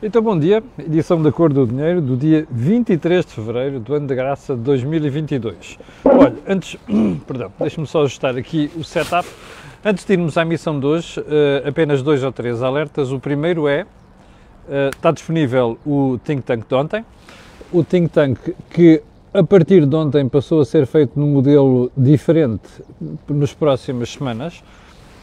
Então, bom dia, edição da Cor do Dinheiro do dia 23 de fevereiro do ano de graça de 2022. Olha, antes, perdão, deixe-me só ajustar aqui o setup. Antes de irmos à missão de hoje, uh, apenas dois ou três alertas. O primeiro é, uh, está disponível o Think Tank de ontem. O Think Tank que a partir de ontem passou a ser feito num modelo diferente nas próximas semanas,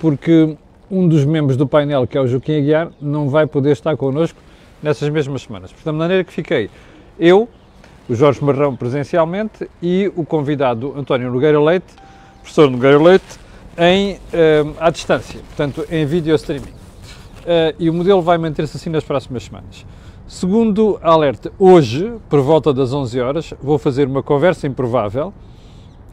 porque um dos membros do painel, que é o Joaquim Aguiar, não vai poder estar connosco nessas mesmas semanas. Portanto, de maneira que fiquei eu, o Jorge Marrão presencialmente e o convidado António Nogueira Leite, professor Nogueira Leite, em, uh, à distância, portanto, em vídeo streaming. Uh, e o modelo vai manter-se assim nas próximas semanas. Segundo alerta, hoje, por volta das 11 horas, vou fazer uma conversa improvável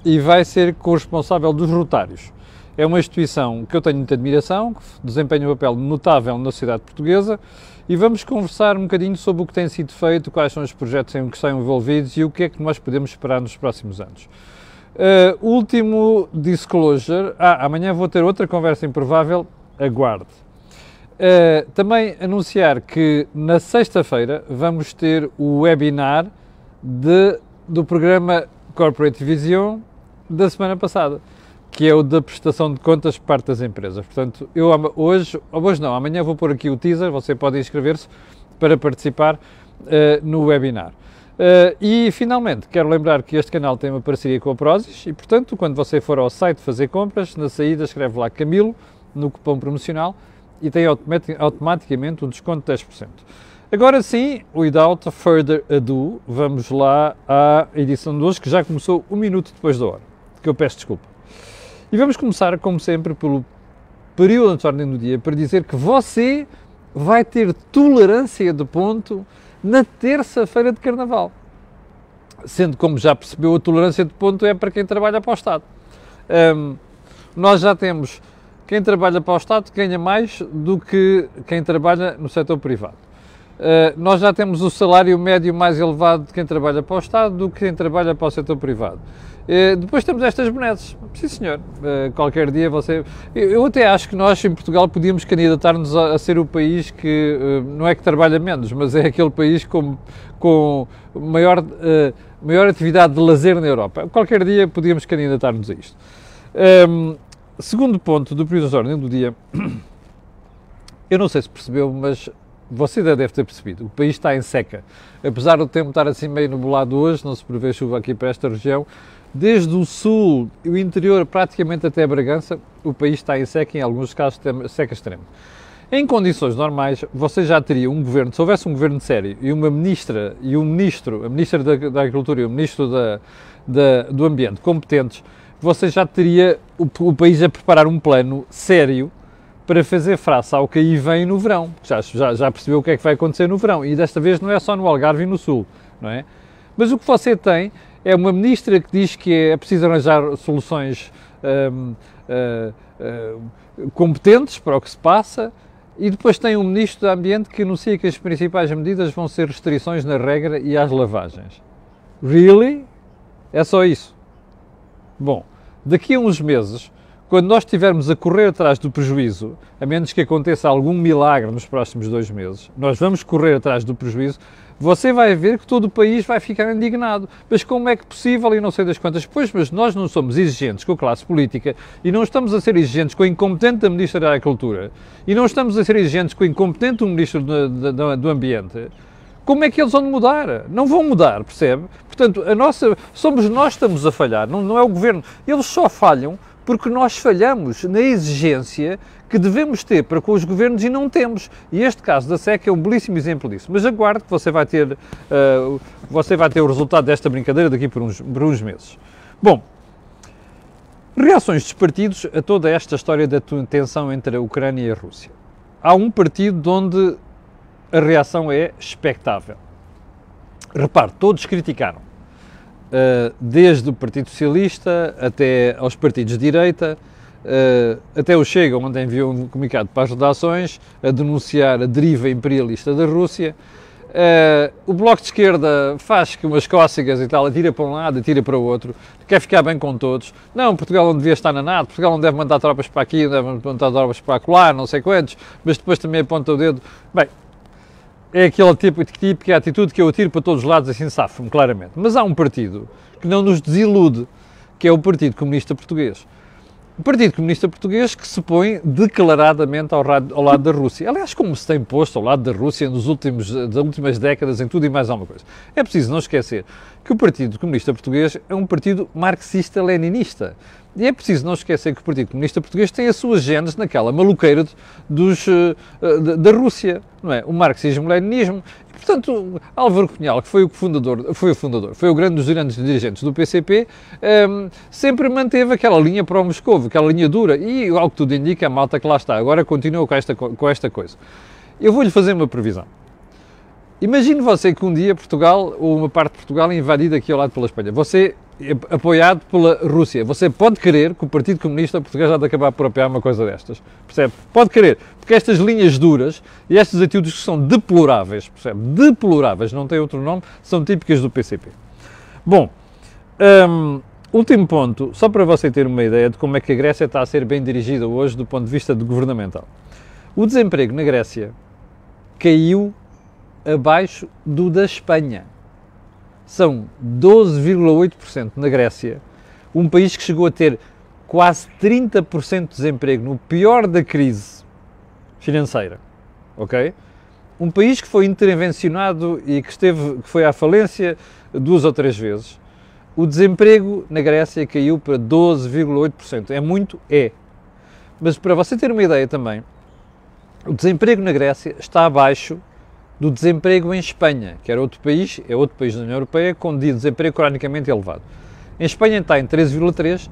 e vai ser com o responsável dos rotários. É uma instituição que eu tenho muita admiração, que desempenha um papel notável na sociedade portuguesa e vamos conversar um bocadinho sobre o que tem sido feito, quais são os projetos em que estão envolvidos e o que é que nós podemos esperar nos próximos anos. Uh, último disclosure. Ah, amanhã vou ter outra conversa improvável. Aguarde. Uh, também anunciar que na sexta-feira vamos ter o webinar de, do programa Corporate Vision da semana passada que é o da prestação de contas por parte das empresas. Portanto, eu hoje, hoje não, amanhã vou pôr aqui o teaser, você pode inscrever-se para participar uh, no webinar. Uh, e, finalmente, quero lembrar que este canal tem uma parceria com a Prozis e, portanto, quando você for ao site fazer compras, na saída escreve lá Camilo, no cupom promocional, e tem automaticamente um desconto de 10%. Agora sim, without further ado, vamos lá à edição de hoje, que já começou um minuto depois da hora, que eu peço desculpa. E vamos começar, como sempre, pelo período de ordem do dia, para dizer que você vai ter tolerância de ponto na terça-feira de Carnaval. Sendo, como já percebeu, a tolerância de ponto é para quem trabalha para o Estado. Um, nós já temos quem trabalha para o Estado ganha mais do que quem trabalha no setor privado. Uh, nós já temos o salário médio mais elevado de quem trabalha para o Estado do que quem trabalha para o setor privado. Uh, depois temos estas bonetes. Sim, senhor. Uh, qualquer dia você. Eu, até acho que nós, em Portugal, podíamos candidatar-nos a, ser o país que não é que trabalha menos, mas é aquele país com, com maior, maior atividade de lazer na Europa. Qualquer dia podíamos candidatar-nos a isto. Ehm, segundo ponto do de ordem do dia. Eu não sei se percebeu, mas você já deve ter percebido, o país está em seca. Apesar do tempo estar assim meio nublado hoje, não se prevê chuva aqui para esta região, desde o sul e o interior praticamente até Bragança, o país está em seca, em alguns casos seca extrema. Em condições normais, você já teria um governo, se houvesse um governo sério e uma ministra e um ministro, a ministra da, da Agricultura e o ministro da, da, do Ambiente competentes, você já teria o, o país a preparar um plano sério para fazer face ao que aí vem no verão. Já, já, já percebeu o que é que vai acontecer no verão e desta vez não é só no Algarve e no Sul, não é? Mas o que você tem é uma ministra que diz que é preciso arranjar soluções hum, hum, hum, competentes para o que se passa e depois tem um ministro do Ambiente que anuncia que as principais medidas vão ser restrições na regra e às lavagens. Really? É só isso? Bom, daqui a uns meses quando nós estivermos a correr atrás do prejuízo, a menos que aconteça algum milagre nos próximos dois meses, nós vamos correr atrás do prejuízo, você vai ver que todo o país vai ficar indignado. Mas como é que possível e não sei das quantas? Pois, mas nós não somos exigentes com a classe política e não estamos a ser exigentes com o incompetente da Ministra da Agricultura e não estamos a ser exigentes com o incompetente do Ministro do, do, do Ambiente. Como é que eles vão mudar? Não vão mudar, percebe? Portanto, a nossa, somos nós que estamos a falhar, não, não é o Governo. Eles só falham porque nós falhamos na exigência que devemos ter para com os governos e não temos. E este caso da SEC é um belíssimo exemplo disso. Mas aguarde que você vai ter, uh, você vai ter o resultado desta brincadeira daqui por uns, por uns meses. Bom, reações dos partidos a toda esta história da tensão entre a Ucrânia e a Rússia. Há um partido onde a reação é expectável. Repare, todos criticaram desde o Partido Socialista até aos partidos de direita, uh, até o Chega, onde enviou um comunicado para as redações a denunciar a deriva imperialista da Rússia. Uh, o Bloco de Esquerda faz que umas cócegas e tal, atira para um lado, atira para o outro, quer ficar bem com todos. Não, Portugal não devia estar na NATO, Portugal não deve mandar tropas para aqui, não deve mandar tropas para lá, não sei quantos, mas depois também aponta o dedo. Bem, é aquele tipo, que é atitude que eu atiro para todos os lados, assim safo-me, claramente. Mas há um partido que não nos desilude, que é o Partido Comunista Português. O Partido Comunista Português que se põe declaradamente ao, ao, lado da Rússia. Aliás, como se tem posto ao lado da Rússia nos últimos, das últimas décadas em tudo e mais alguma coisa. É preciso não esquecer que o Partido Comunista Português é um partido marxista-leninista. E é preciso não esquecer que o Partido Comunista Português tem as suas genes naquela maluqueira dos, uh, da Rússia, não é? O marxismo-leninismo. Portanto, Álvaro Cunhal, que foi o fundador, foi o fundador, foi o grande dos grandes dirigentes do PCP, um, ehm, sempre manteve aquela linha para o Moscovo, aquela linha dura. E, ao que tudo indica, a malta que lá está agora continua com esta, com esta coisa. Eu vou-lhe fazer uma previsão. Imagine você que um dia Portugal, ou uma parte de Portugal, é invadida aqui ao lado pela Espanha. Você apoiado pela Rússia. Você pode querer que o Partido Comunista Português já de acabar por apoiar uma coisa destas, percebe? Pode querer, porque estas linhas duras e estas atitudes que são deploráveis, percebe? Deploráveis, não tem outro nome, são típicas do PCP. Bom, um, último ponto, só para você ter uma ideia de como é que a Grécia está a ser bem dirigida hoje do ponto de vista governamental. O desemprego na Grécia caiu abaixo do da Espanha são 12,8% na Grécia, um país que chegou a ter quase 30% de desemprego no pior da crise financeira, ok? Um país que foi intervencionado e que, esteve, que foi à falência duas ou três vezes. O desemprego na Grécia caiu para 12,8%. É muito? É. Mas para você ter uma ideia também, o desemprego na Grécia está abaixo do desemprego em Espanha, que era outro país, é outro país da União Europeia com desemprego cronicamente elevado. Em Espanha está em 13,3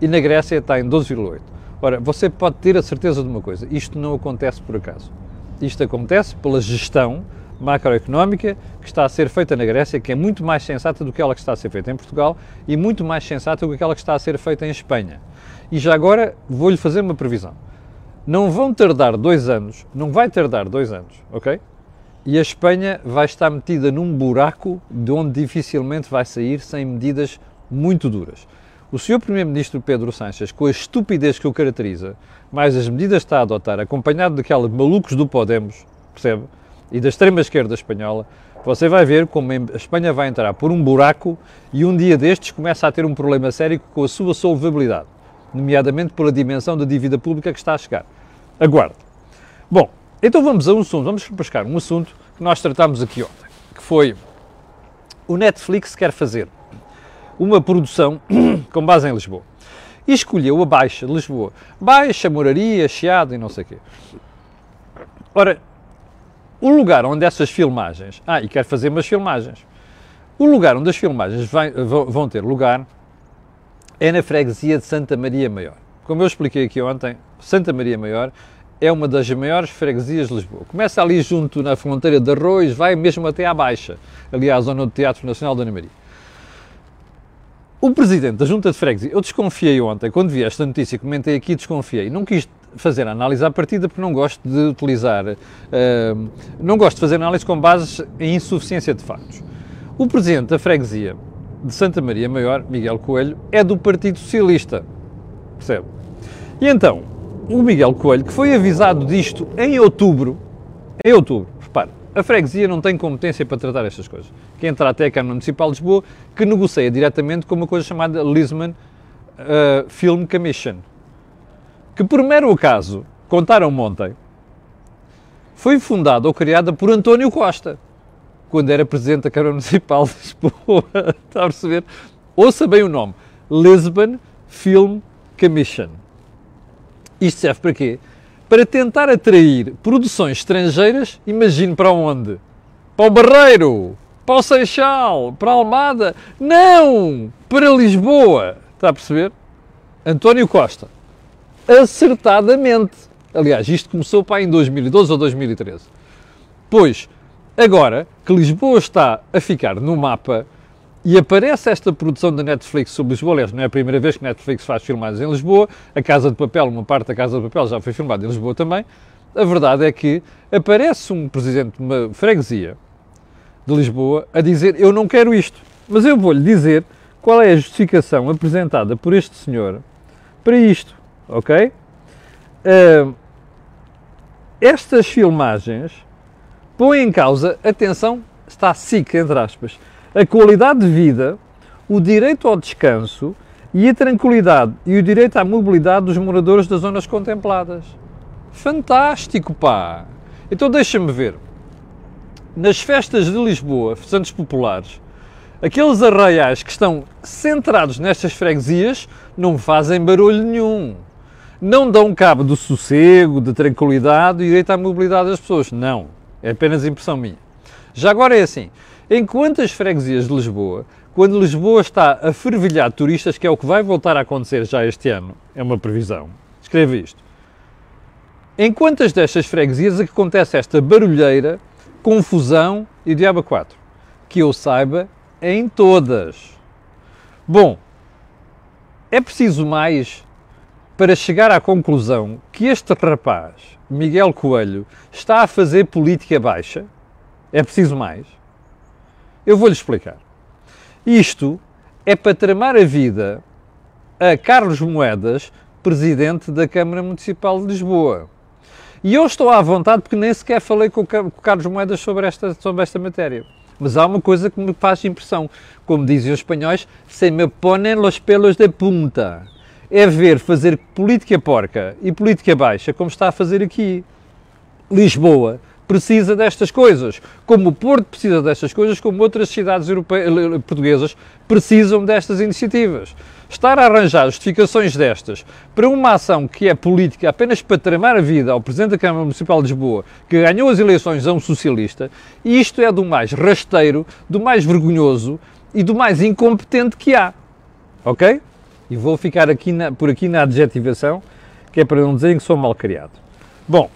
e na Grécia está em 12,8. Ora, você pode ter a certeza de uma coisa, isto não acontece por acaso. Isto acontece pela gestão macroeconómica que está a ser feita na Grécia, que é muito mais sensata do que aquela que está a ser feita em Portugal e muito mais sensata do que aquela que está a ser feita em Espanha. E já agora vou-lhe fazer uma previsão. Não vão tardar dois anos, não vai tardar dois anos, ok? E a Espanha vai estar metida num buraco de onde dificilmente vai sair sem medidas muito duras. O Sr. Primeiro-Ministro Pedro Sánchez, com a estupidez que o caracteriza, mais as medidas que está a adotar, acompanhado daqueles malucos do Podemos, percebe? E da extrema-esquerda espanhola, você vai ver como a Espanha vai entrar por um buraco e um dia destes começa a ter um problema sério com a sua solvabilidade, nomeadamente pela dimensão da dívida pública que está a chegar. Aguarde. Bom, então vamos a um assunto, vamos buscar um assunto que nós tratámos aqui ontem, que foi o Netflix quer fazer uma produção com base em Lisboa. E escolheu a Baixa de Lisboa. Baixa, Moraria, Chiado e não sei o quê. Ora, o lugar onde essas filmagens... Ah, e quer fazer umas filmagens. O lugar onde as filmagens vai, vão ter lugar é na freguesia de Santa Maria Maior. Como eu expliquei aqui ontem, Santa Maria Maior é uma das maiores freguesias de Lisboa. Começa ali junto na fronteira de Arroz, vai mesmo até à Baixa, ali à zona do Teatro Nacional da Ana Maria. O presidente da Junta de Freguesia, eu desconfiei ontem, quando vi esta notícia, comentei aqui, desconfiei. Não quis fazer análise à partida porque não gosto de utilizar, uh, não gosto de fazer análise com bases em insuficiência de factos. O presidente da freguesia de Santa Maria Maior, Miguel Coelho, é do Partido Socialista, percebe? E então, o Miguel Coelho, que foi avisado disto em outubro, em outubro, repare, a freguesia não tem competência para tratar estas coisas. Quem trata é a Câmara Municipal de Lisboa, que negocia diretamente com uma coisa chamada Lisbon uh, Film Commission, que por mero acaso, contaram ontem, foi fundada ou criada por António Costa, quando era Presidente da Câmara Municipal de Lisboa. Está a perceber? Ouça bem o nome, Lisbon Film Commission. Isto serve para quê? Para tentar atrair produções estrangeiras, imagine para onde? Para o Barreiro, para o Seixal, para a Almada. Não! Para Lisboa. Está a perceber? António Costa. Acertadamente. Aliás, isto começou para em 2012 ou 2013. Pois, agora que Lisboa está a ficar no mapa, e aparece esta produção da Netflix sobre Lisboa, aliás, não é a primeira vez que Netflix faz filmagens em Lisboa, a Casa de Papel, uma parte da Casa de Papel já foi filmada em Lisboa também. A verdade é que aparece um presidente de uma freguesia de Lisboa a dizer: Eu não quero isto, mas eu vou-lhe dizer qual é a justificação apresentada por este senhor para isto, ok? Uh, estas filmagens põe em causa, atenção, está SIC, entre aspas, a qualidade de vida, o direito ao descanso e a tranquilidade e o direito à mobilidade dos moradores das zonas contempladas. Fantástico, pá! Então deixa-me ver. Nas festas de Lisboa, Santos Populares, aqueles arraiais que estão centrados nestas freguesias não fazem barulho nenhum. Não dão cabo do sossego, da tranquilidade e direito à mobilidade das pessoas. Não. É apenas impressão minha. Já agora é assim. Em quantas freguesias de Lisboa, quando Lisboa está a fervilhar de turistas, que é o que vai voltar a acontecer já este ano, é uma previsão, escreve isto. Em quantas destas freguesias é que acontece esta barulheira, confusão e diabo 4? Que eu saiba, em todas. Bom, é preciso mais para chegar à conclusão que este rapaz, Miguel Coelho, está a fazer política baixa? É preciso mais? Eu vou-lhe explicar. Isto é para tramar a vida a Carlos Moedas, presidente da Câmara Municipal de Lisboa. E eu estou à vontade porque nem sequer falei com o Carlos Moedas sobre esta, sobre esta matéria. Mas há uma coisa que me faz impressão. Como dizem os espanhóis, se me ponem los pelos de punta. É ver fazer política porca e política baixa como está a fazer aqui. Lisboa precisa destas coisas, como o Porto precisa destas coisas, como outras cidades europeias, portuguesas precisam destas iniciativas. Estar a arranjar justificações destas para uma ação que é política apenas para tramar a vida ao Presidente da Câmara Municipal de Lisboa, que ganhou as eleições a um socialista, isto é do mais rasteiro, do mais vergonhoso e do mais incompetente que há. Ok? E vou ficar aqui na, por aqui na adjetivação, que é para não dizerem que sou mal criado. Bom,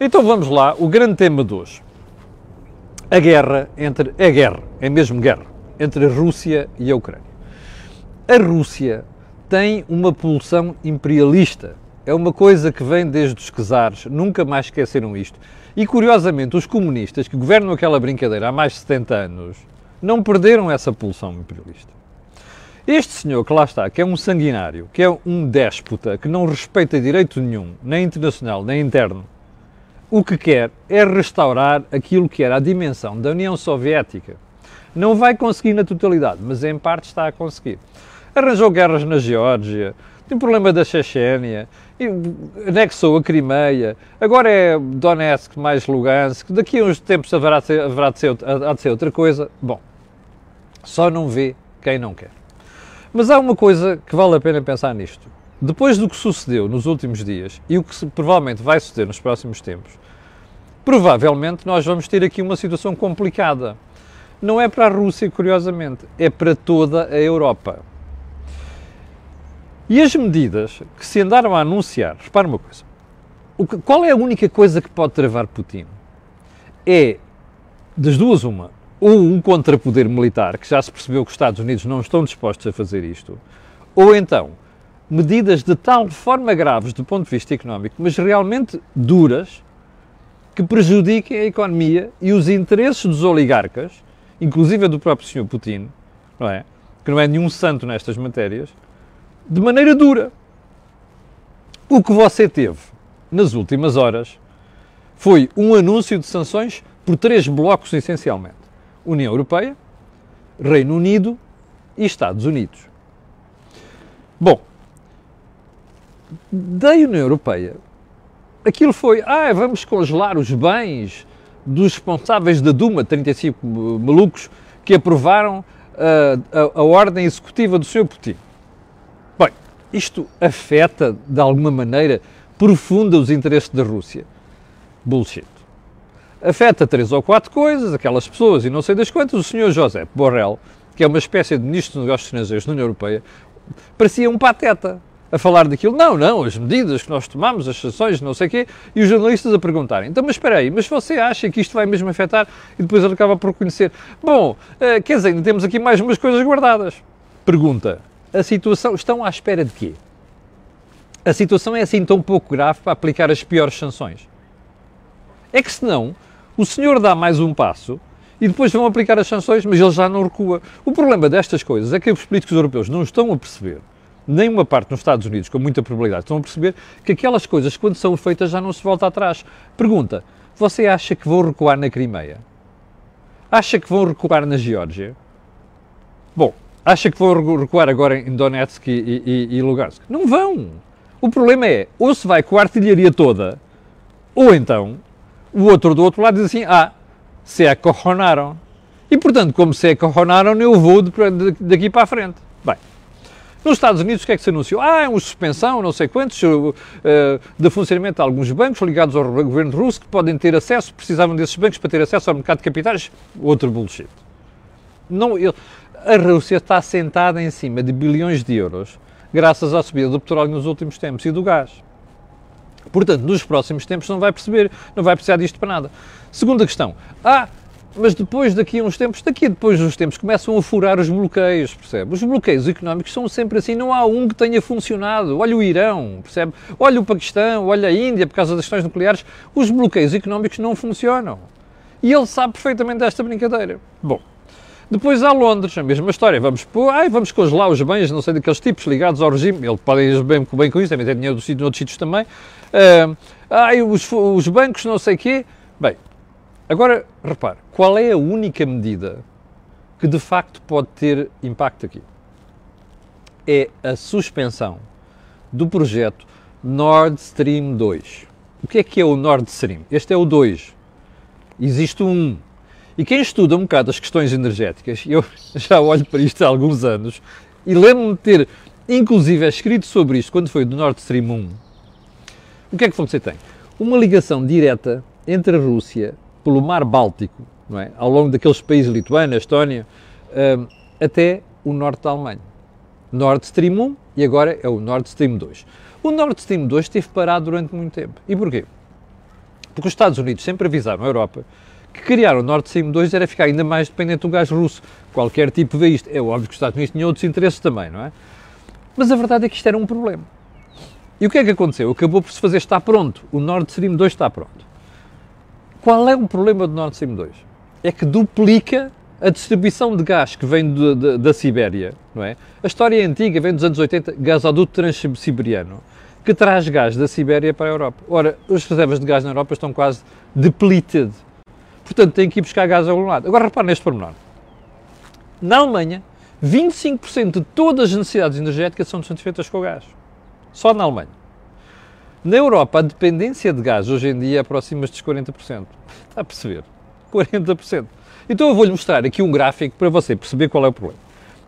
então vamos lá, o grande tema de hoje. A guerra entre. A guerra, é mesmo guerra, entre a Rússia e a Ucrânia. A Rússia tem uma pulsão imperialista. É uma coisa que vem desde os czares, nunca mais esqueceram isto. E curiosamente, os comunistas que governam aquela brincadeira há mais de 70 anos não perderam essa pulsão imperialista. Este senhor que lá está, que é um sanguinário, que é um déspota, que não respeita direito nenhum, nem internacional, nem interno, o que quer é restaurar aquilo que era a dimensão da União Soviética. Não vai conseguir na totalidade, mas em parte está a conseguir. Arranjou guerras na Geórgia, tem problema da Chechênia, anexou a Crimeia, agora é Donetsk mais Lugansk, daqui a uns tempos haverá de ser, haverá de ser, há de ser outra coisa. Bom, só não vê quem não quer. Mas há uma coisa que vale a pena pensar nisto. Depois do que sucedeu nos últimos dias e o que provavelmente vai suceder nos próximos tempos, provavelmente nós vamos ter aqui uma situação complicada. Não é para a Rússia, curiosamente, é para toda a Europa. E as medidas que se andaram a anunciar, repare uma coisa, qual é a única coisa que pode travar Putin? É, das duas, uma, ou um contrapoder militar, que já se percebeu que os Estados Unidos não estão dispostos a fazer isto, ou então medidas de tal forma graves do ponto de vista económico, mas realmente duras, que prejudiquem a economia e os interesses dos oligarcas, inclusive do próprio Sr. Putin, não é? Que não é nenhum santo nestas matérias, de maneira dura. O que você teve nas últimas horas foi um anúncio de sanções por três blocos essencialmente: União Europeia, Reino Unido e Estados Unidos. Bom, da União Europeia, aquilo foi, ah, vamos congelar os bens dos responsáveis da Duma, 35 malucos, que aprovaram uh, a, a, ordem executiva do Sr. Putin. Bem, isto afeta, de alguma maneira, profunda os interesses da Rússia. Bullshit. Afeta três ou quatro coisas, aquelas pessoas e não sei das quantas. O Sr. José Borrell, que é uma espécie de ministro dos negócios estrangeiros da União Europeia, parecia um pateta a falar daquilo. Não, não, as medidas que nós tomamos, as sanções, não sei o quê, e os jornalistas a perguntarem. Então, mas espera aí, mas você acha que isto vai mesmo afetar? E depois ele acaba por reconhecer. Bom, uh, quer dizer, ainda temos aqui mais umas coisas guardadas. Pergunta, a situação, estão à espera de quê? A situação é assim tão pouco grave para aplicar as piores sanções? É que senão, o senhor dá mais um passo e depois vão aplicar as sanções, mas ele já não recua. O problema destas coisas é que os políticos europeus não estão a perceber nenhuma parte nos Estados Unidos, com muita probabilidade, estão a perceber que aquelas coisas, quando são feitas, já não se volta atrás. Pergunta: Você acha que vão recuar na Crimeia? Acha que vão recuar na Geórgia? Bom, acha que vão recuar agora em Donetsk e, e, e Lugansk? Não vão! O problema é, ou se vai com a artilharia toda, ou então o outro do outro lado diz assim: ah, se acorronaram. E portanto, como se acorronaram, eu vou daqui para a frente. Bem, nos Estados Unidos, o que é que se anunciou? Ah, é uma suspensão, não sei quantos, uh, de funcionamento de alguns bancos ligados ao governo russo que podem ter acesso, precisavam desses bancos para ter acesso ao mercado de capitais. Outro bullshit. Não, eu, a Rússia está sentada em cima de bilhões de euros graças à subida do petróleo nos últimos tempos e do gás. Portanto, nos próximos tempos não vai perceber, não vai precisar disto para nada. Segunda questão. Ah, mas depois, daqui a uns tempos, daqui a depois dos tempos, começam a furar os bloqueios, percebe? Os bloqueios económicos são sempre assim, não há um que tenha funcionado. Olha o Irão, percebe? Olha o Paquistão, olha a Índia, por causa das questões nucleares. Os bloqueios económicos não funcionam. E ele sabe perfeitamente desta brincadeira. Bom, depois há Londres, a mesma história. Vamos, pô, ai, vamos congelar os bens, não sei, daqueles tipos ligados ao regime. Ele pode ir bem, bem com isso, também tem dinheiro de outros sítios também. Uh, ai, os, os bancos, não sei o quê. Bem, agora, repare, qual é a única medida que de facto pode ter impacto aqui? É a suspensão do projeto Nord Stream 2. O que é que é o Nord Stream? Este é o 2. Existe um e quem estuda um bocado as questões energéticas, eu já olho para isto há alguns anos e lembro-me de ter, inclusive, escrito sobre isto quando foi do Nord Stream 1. O que é que você tem? Uma ligação direta entre a Rússia, pelo Mar Báltico, é? ao longo daqueles países, Lituânia, Estónia, um, até o norte da Alemanha. Nord Stream 1 e agora é o Nord Stream 2. O Nord Stream 2 esteve parado durante muito tempo. E porquê? Porque os Estados Unidos sempre avisaram a Europa que criaram o Nord Stream 2 era ficar ainda mais dependente do gás russo. Qualquer tipo vê isto. É óbvio que os Estados Unidos tinham outros interesses também, não é? Mas a verdade é que isto era um problema. E o que é que aconteceu? Acabou por se fazer, está pronto. O Nord Stream 2 está pronto. Qual é o problema do Nord Stream 2? É que duplica a distribuição de gás que vem de, de, da Sibéria, não é? A história é antiga, vem dos anos 80, gasoduto transsiberiano, que traz gás da Sibéria para a Europa. Ora, as reservas de gás na Europa estão quase depleted, Portanto, tem que ir buscar gás a algum lado. Agora repare neste pormenor. Na Alemanha, 25% de todas as necessidades energéticas são satisfeitas com o gás. Só na Alemanha. Na Europa, a dependência de gás hoje em dia aproxima-se dos 40%. Está a perceber? 40%. Então eu vou-lhe mostrar aqui um gráfico para você perceber qual é o problema.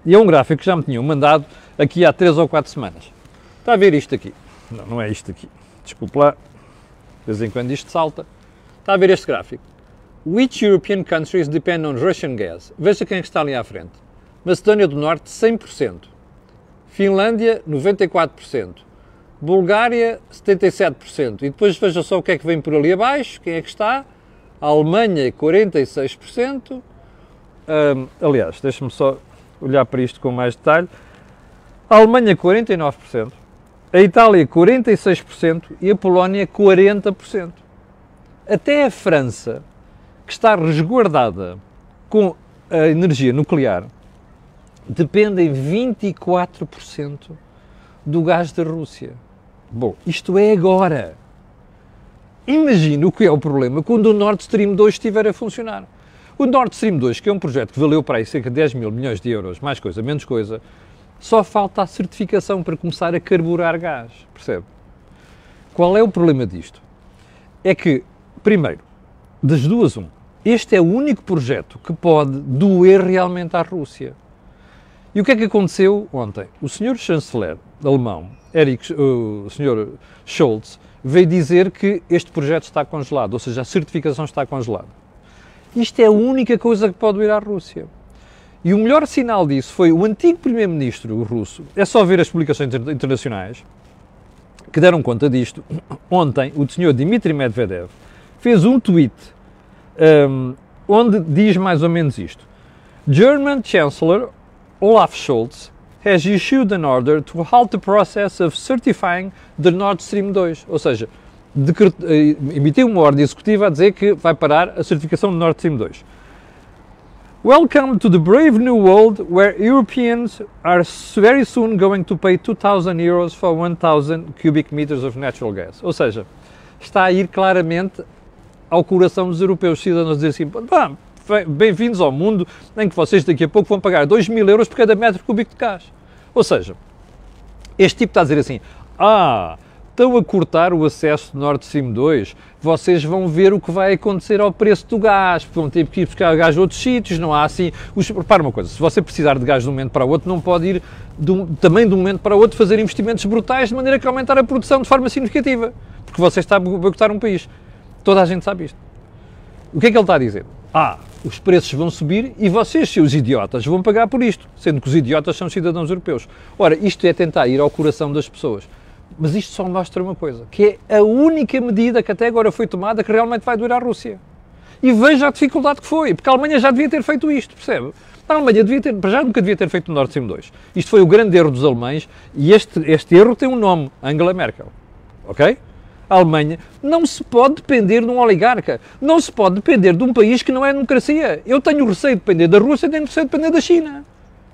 E é um gráfico que já me tinham mandado aqui há 3 ou 4 semanas. Está a ver isto aqui? Não, não é isto aqui. Desculpe lá. De vez em quando isto salta. Está a ver este gráfico? Which European countries depend on Russian gas? Veja quem é está ali à frente. Macedónia do Norte, 100%. Finlândia, 94%. Bulgária, 77%. E depois veja só o que é que vem por ali abaixo, quem é que está. A Alemanha, 46%. Um, aliás, deixe-me só olhar para isto com mais detalhe. A Alemanha, 49%. A Itália, 46%. E a Polónia, 40%. Até a França, que está resguardada com a energia nuclear depende em 24% do gás da Rússia. Bom, isto é agora. Imagina o que é o problema quando o Nord Stream 2 estiver a funcionar. O Nord Stream 2, que é um projeto que valeu para aí cerca de 10 mil milhões de euros, mais coisa, menos coisa, só falta a certificação para começar a carburar gás, percebe? Qual é o problema disto? É que, primeiro, das duas, um, este é o único projeto que pode doer realmente à Rússia. E o que é que aconteceu ontem? O senhor chanceler alemão, Erich, o senhor Scholz, veio dizer que este projeto está congelado, ou seja, a certificação está congelada. Isto é a única coisa que pode doer à Rússia. E o melhor sinal disso foi o antigo primeiro-ministro russo, é só ver as publicações internacionais, que deram conta disto. Ontem, o senhor Dmitry Medvedev fez um tweet um, onde diz mais ou menos isto. German Chancellor Olaf Scholz has issued an order to halt the process of certifying the Nord Stream 2, ou seja, eh, emitiu uma ordem executiva a dizer que vai parar a certificação do Nord Stream 2. Welcome to the brave new world where Europeans are very soon going to pay 2,000 euros for 1,000 cubic meters of natural gas. Ou seja, está a ir claramente ao coração dos europeus, cidadãos, dizer assim, bem-vindos ao mundo em que vocês daqui a pouco vão pagar 2 mil euros por cada metro cúbico de gás. Ou seja, este tipo está a dizer assim, ah, estão a cortar o acesso Nord Stream 2, vocês vão ver o que vai acontecer ao preço do gás, vão ter que ir buscar gás a outros sítios, não há assim... Os, repara uma coisa, se você precisar de gás de um momento para o outro, não pode ir de também de um momento para o outro fazer investimentos brutais de maneira que aumentar a produção de forma significativa, porque você está a boicotar um país. Toda a gente sabe isto. O que é que ele está a dizer? Ah, os preços vão subir e vocês, seus idiotas, vão pagar por isto, sendo que os idiotas são cidadãos europeus. Ora, isto é tentar ir ao coração das pessoas. Mas isto só mostra uma coisa, que é a única medida que até agora foi tomada que realmente vai durar a Rússia. E veja a dificuldade que foi, porque a Alemanha já devia ter feito isto, percebe? A Alemanha devia ter, já nunca devia ter feito o Nord Stream 2. Isto foi o grande erro dos alemães e este, este erro tem um nome, Angela Merkel. Ok? Alemanha não se pode depender de um oligarca. Não se pode depender de um país que não é democracia. Eu tenho receio de depender da Rússia, tenho receio de depender da China.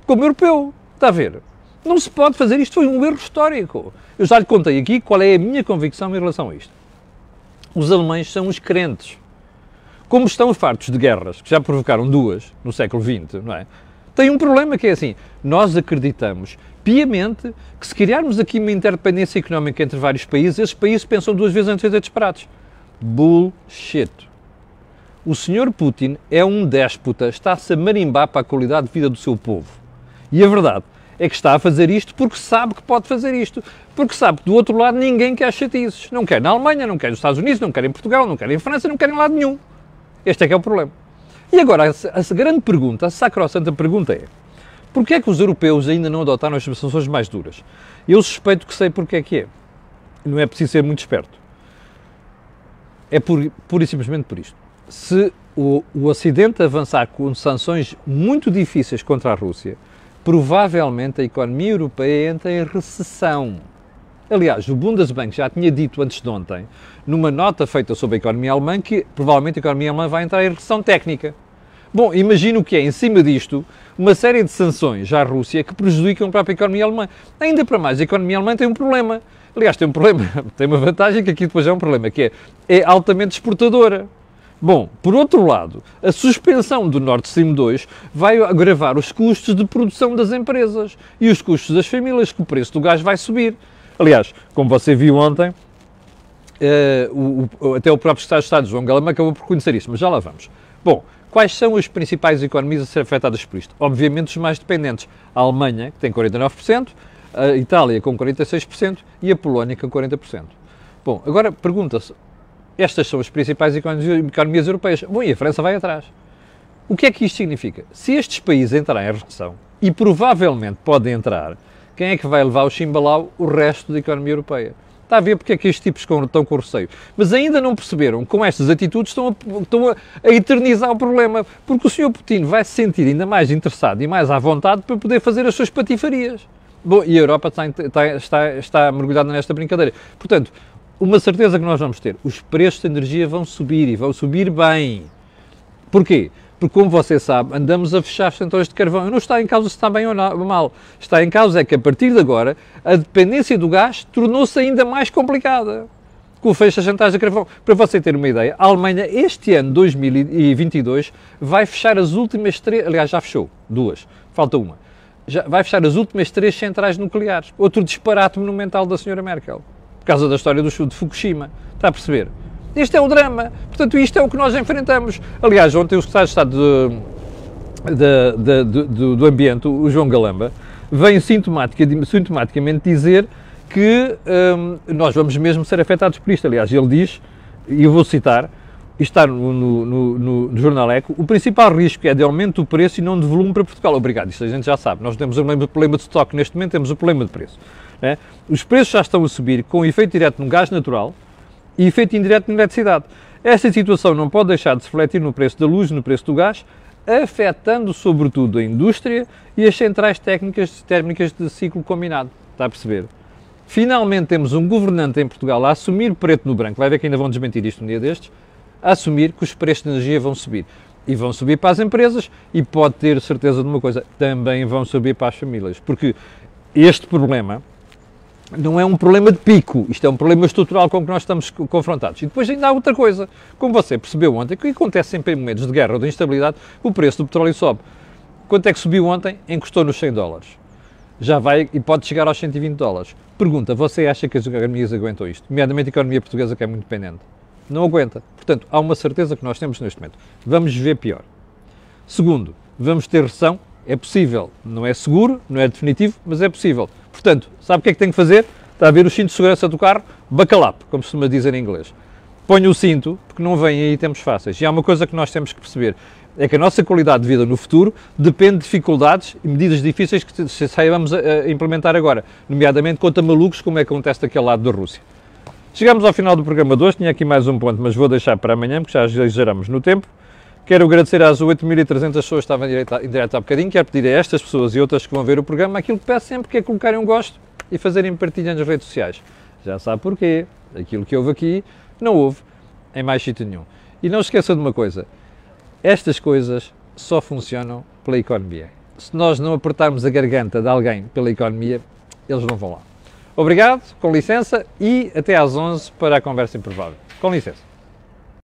Como europeu. Está a ver? Não se pode fazer isto, foi um erro histórico. Eu já lhe contei aqui qual é a minha convicção em relação a isto. Os alemães são os crentes. Como estão fartos de guerras, que já provocaram duas no século XX, não é? Tem um problema que é assim, nós acreditamos piamente que se criarmos aqui uma interdependência económica entre vários países, esses países pensam duas vezes antes de ser disparados. Bullshit. O senhor Putin é um déspota, está-se a marimbar para a qualidade de vida do seu povo. E a verdade é que está a fazer isto porque sabe que pode fazer isto. Porque sabe que do outro lado ninguém quer chatices. Não quer na Alemanha, não quer nos Estados Unidos, não quer em Portugal, não quer em França, não quer em lado nenhum. Este é que é o problema. E agora, a, grande pergunta, a sacrossanta pergunta é porquê é que os europeus ainda não adotaram as sanções mais duras? Eu suspeito que sei porque é que é. Não é preciso ser muito esperto. É pura por e simplesmente por isto. Se o, o Ocidente avançar com sanções muito difíceis contra a Rússia, provavelmente a economia europeia entra em recessão. Aliás, o Bundesbank já tinha dito antes de ontem, numa nota feita sobre a economia alemã, que provavelmente a economia alemã vai entrar em recessão técnica. Bom, imagino que é, em cima disto, uma série de sanções à Rússia que prejudicam a própria economia alemã. Ainda para mais, a economia alemã tem um problema. Aliás, tem um problema, tem uma vantagem que aqui depois é um problema, que é, é altamente exportadora. Bom, por outro lado, a suspensão do Nord Stream 2 vai agravar os custos de produção das empresas e os custos das famílias, que o preço do gás vai subir. Aliás, como você viu ontem, uh, o, até o próprio Estado de Estado, João Galama, acabou por conhecer isso, mas já lá vamos. Bom, quais são as principais economias a ser afetadas por isto? Obviamente os mais dependentes. A Alemanha, que tem 49%, a Itália com 46% e a Polónia com 40%. Bom, agora pergunta-se, estas são as principais economias europeias. Bom, e a França vai atrás. O que é que isto significa? Se estes países entrarem em recessão, e provavelmente podem entrar, quem é que vai levar o chimbalau o resto da economia europeia? Está a ver porque é que estes tipos estão com receio. Mas ainda não perceberam com estas atitudes estão, a, estão a, a, eternizar o problema. Porque o Sr. Putin vai se sentir ainda mais interessado e mais à vontade para poder fazer as suas patifarias. Bom, e a Europa está, está, está, está mergulhada nesta brincadeira. Portanto, uma certeza que nós vamos ter: os preços de energia vão subir e vão subir bem. Porquê? Porque, como você sabe, andamos a fechar centrais de carvão. Não está em causa se está bem ou não, mal. Está em causa é que, a partir de agora, a dependência do gás tornou-se ainda mais complicada. Com o fecho das centrais de carvão. Para você ter uma ideia, a Alemanha, este ano, 2022, vai fechar as últimas três. Aliás, já fechou duas. Falta uma. Já vai fechar as últimas três centrais nucleares. Outro disparate monumental da senhora Merkel causa da história do de Fukushima. Está a perceber? Este é o drama. Portanto, isto é o que nós enfrentamos. Aliás, ontem o Secretário de Estado de, de, de, do, do Ambiente, o João Galamba, vem sintomaticamente dizer que hum, nós vamos mesmo ser afetados por isto. Aliás, ele diz, e eu vou citar, está no, no, no, no, Jornal Eco, o principal risco é de aumento do preço e não de volume para Portugal. Obrigado, isto a gente já sabe. Nós temos o problema de estoque neste momento, temos o problema de preço. É? Os preços já estão a subir com efeito direto no gás natural e efeito indireto na eletricidade. Esta situação não pode deixar de se refletir no preço da luz no preço do gás, afetando sobretudo a indústria e as centrais técnicas térmicas de ciclo combinado. Está a perceber? Finalmente temos um governante em Portugal a assumir preto no branco, vai ver que ainda vão desmentir isto um dia destes, a assumir que os preços de energia vão subir. E vão subir para as empresas e pode ter certeza de uma coisa, também vão subir para as famílias. Porque este problema não é um problema de pico, isto é um problema estrutural com que nós estamos confrontados. E depois ainda há outra coisa, como você percebeu ontem, que acontece sempre em momentos de guerra ou de instabilidade, o preço do petróleo sobe. Quanto é que subiu ontem? Encostou nos 100 dólares. Já vai e pode chegar aos 120 dólares. Pergunta, você acha que as economias aguentam isto? Nomeadamente a economia portuguesa que é muito dependente. Não aguenta. Portanto, há uma certeza que nós temos neste momento. Vamos ver pior. Segundo, vamos ter recessão? É possível. Não é seguro, não é definitivo, mas é possível. Portanto, sabe o que é que tem que fazer? Está a ver o cinto de segurança do carro? Bacalap, como se costuma dizer em inglês. Ponha o cinto, porque não vem aí tempos fáceis. E há uma coisa que nós temos que perceber, é que a nossa qualidade de vida no futuro depende de dificuldades e medidas difíceis que saibamos a implementar agora, nomeadamente contra malucos, como é que acontece daquele lado da Rússia. Chegamos ao final do programa de hoje, tinha aqui mais um ponto, mas vou deixar para amanhã, porque já exageramos no tempo. Quero agradecer às 8.300 pessoas que estavam em direto, em direto há bocadinho. Quero pedir a estas pessoas e outras que vão ver o programa aquilo que peço sempre, que é colocarem um gosto e fazerem partilha nas redes sociais. Já sabe porquê. Aquilo que houve aqui não houve em mais sítio nenhum. E não esqueça de uma coisa: estas coisas só funcionam pela economia. Se nós não apertarmos a garganta de alguém pela economia, eles não vão lá. Obrigado, com licença e até às 11 para a conversa improvável. Com licença.